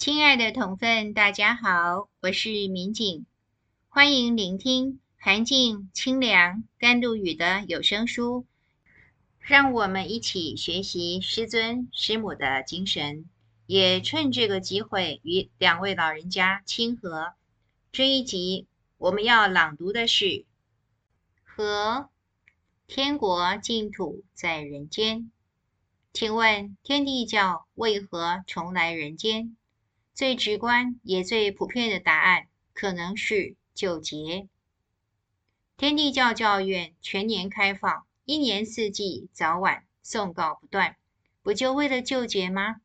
亲爱的同分，大家好，我是民警，欢迎聆听寒静、清凉、甘露雨的有声书，让我们一起学习师尊师母的精神，也趁这个机会与两位老人家亲和。这一集我们要朗读的是《和天国净土在人间》。请问天地教为何重来人间？最直观也最普遍的答案，可能是救劫。天地教教院全年开放，一年四季早晚诵告不断，不就为了救劫吗？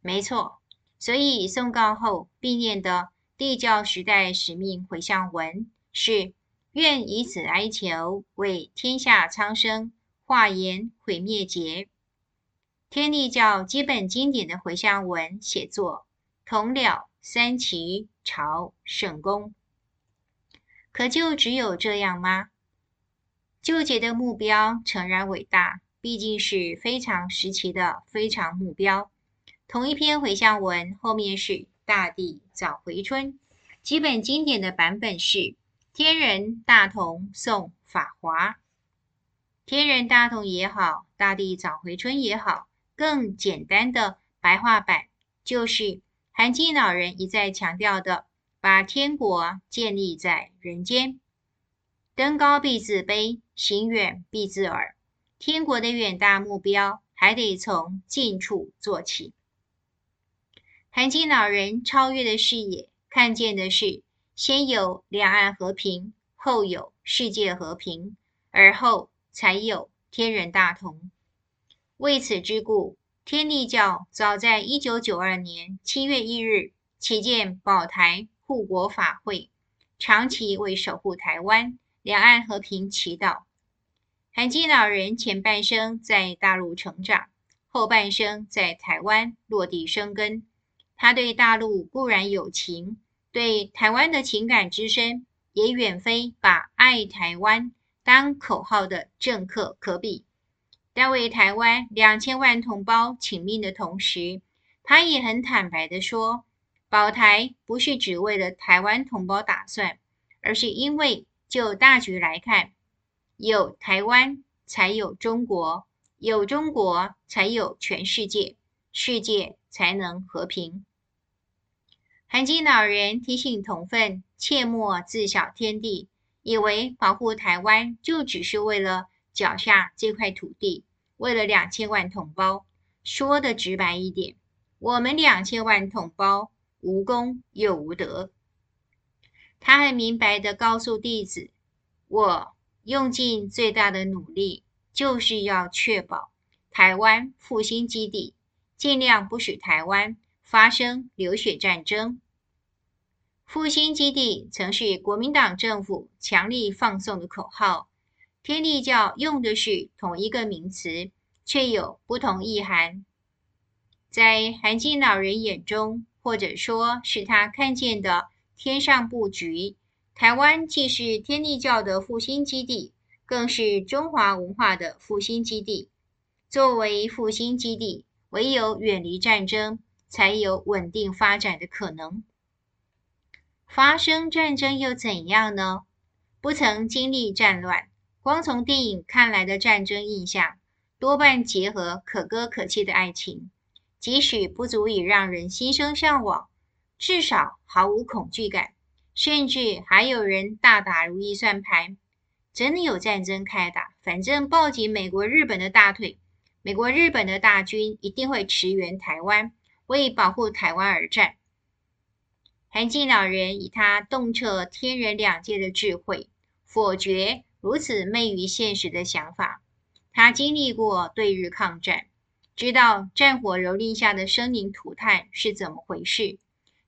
没错，所以诵告后必念的。地教时代使命回向文是：愿以此哀求，为天下苍生化言毁灭劫。天地教基本经典的回向文写作，同僚三齐朝圣功。可就只有这样吗？纠结的目标诚然伟大，毕竟是非常时期的非常目标。同一篇回向文后面是。大地早回春，基本经典的版本是天人大同诵法华。天人大同也好，大地早回春也好，更简单的白话版就是韩静老人一再强调的：把天国建立在人间。登高必自卑，行远必自耳。天国的远大目标，还得从近处做起。韩静老人超越的视野，看见的是先有两岸和平，后有世界和平，而后才有天人大同。为此之故，天地教早在一九九二年七月一日起建保台护国法会，长期为守护台湾两岸和平祈祷。涵静老人前半生在大陆成长，后半生在台湾落地生根。他对大陆固然有情，对台湾的情感之深，也远非把爱台湾当口号的政客可比。但为台湾两千万同胞请命的同时，他也很坦白地说，保台不是只为了台湾同胞打算，而是因为就大局来看，有台湾才有中国，有中国才有全世界，世界才能和平。韩金老人提醒同奋，切莫自小天地，以为保护台湾就只是为了脚下这块土地，为了两千万同胞。说的直白一点，我们两千万同胞无功又无德。他很明白的告诉弟子：我用尽最大的努力，就是要确保台湾复兴基地，尽量不使台湾发生流血战争。复兴基地曾是国民党政府强力放送的口号，天地教用的是同一个名词，却有不同意涵。在韩进老人眼中，或者说是他看见的天上布局，台湾既是天地教的复兴基地，更是中华文化的复兴基地。作为复兴基地，唯有远离战争，才有稳定发展的可能。发生战争又怎样呢？不曾经历战乱，光从电影看来的战争印象，多半结合可歌可泣的爱情，即使不足以让人心生向往，至少毫无恐惧感，甚至还有人大打如意算盘：真的有战争开打，反正抱紧美国、日本的大腿，美国、日本的大军一定会驰援台湾，为保护台湾而战。韩进老人以他洞彻天人两界的智慧，否决如此昧于现实的想法。他经历过对日抗战，知道战火蹂躏下的生灵涂炭是怎么回事。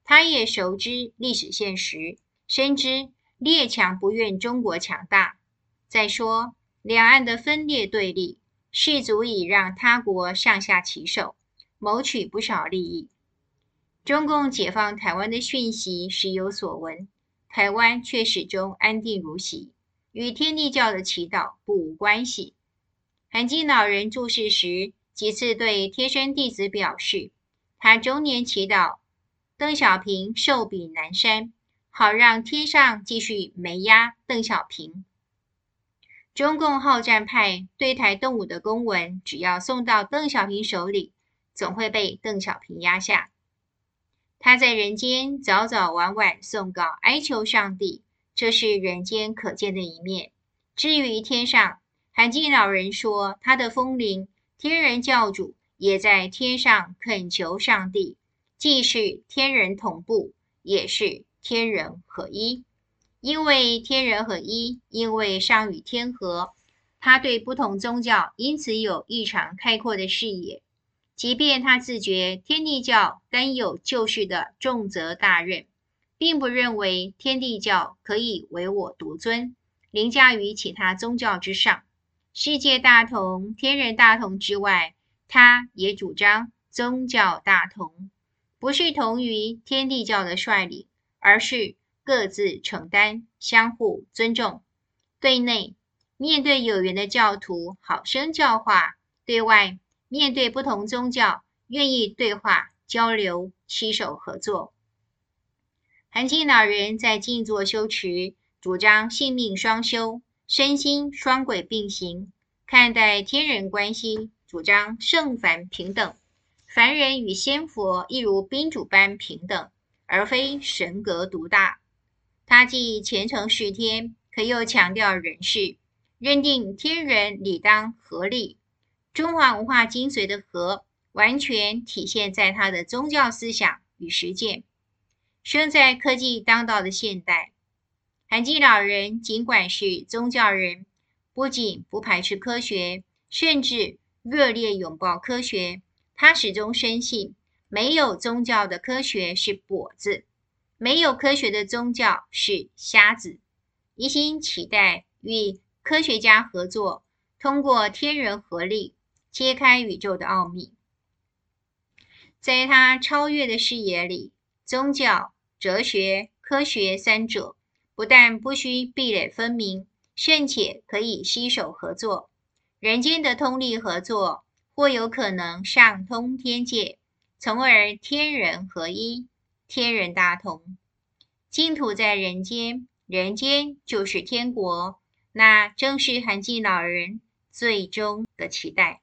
他也熟知历史现实，深知列强不愿中国强大。再说，两岸的分裂对立，是足以让他国上下其手，谋取不少利益。中共解放台湾的讯息时有所闻，台湾却始终安定如昔，与天地教的祈祷不无关系。韩静老人住世时，几次对贴身弟子表示，他终年祈祷邓小平寿比南山，好让天上继续没压邓小平。中共好战派对台动武的公文，只要送到邓小平手里，总会被邓小平压下。他在人间早早晚晚诵誥哀求上帝，这是人间可见的一面。至于天上，韩静老人说，他的风铃天人教主也在天上恳求上帝，既是天人同步，也是天人合一。因为天人合一，因为上与天合，他对不同宗教因此有异常开阔的视野。即便他自觉天地教担有救世的重责大任，并不认为天地教可以唯我独尊，凌驾于其他宗教之上。世界大同、天人大同之外，他也主张宗教大同，不是同于天地教的率领，而是。各自承担，相互尊重。对内面对有缘的教徒，好生教化；对外面对不同宗教，愿意对话交流，携手合作。涵静老人在静坐修持，主张性命双修，身心双轨并行，看待天人关系，主张圣凡平等，凡人与仙佛亦如宾主般平等，而非神格独大。他既虔诚事天，可又强调人事，认定天人理当合力。中华文化精髓的和，完全体现在他的宗教思想与实践。生在科技当道的现代，涵静老人尽管是宗教人，不仅不排斥科学，甚至热烈拥抱科学。他始终深信，没有宗教的科学是跛子。没有科学的宗教是瞎子，一心期待与科学家合作，通过天人合力揭开宇宙的奥秘。在他超越的视野里，宗教、哲学、科学三者不但不需壁垒分明，甚且可以携手合作。人间的通力合作，或有可能上通天界，从而天人合一。天人大同，净土在人间，人间就是天国，那正是涵静老人最终的期待。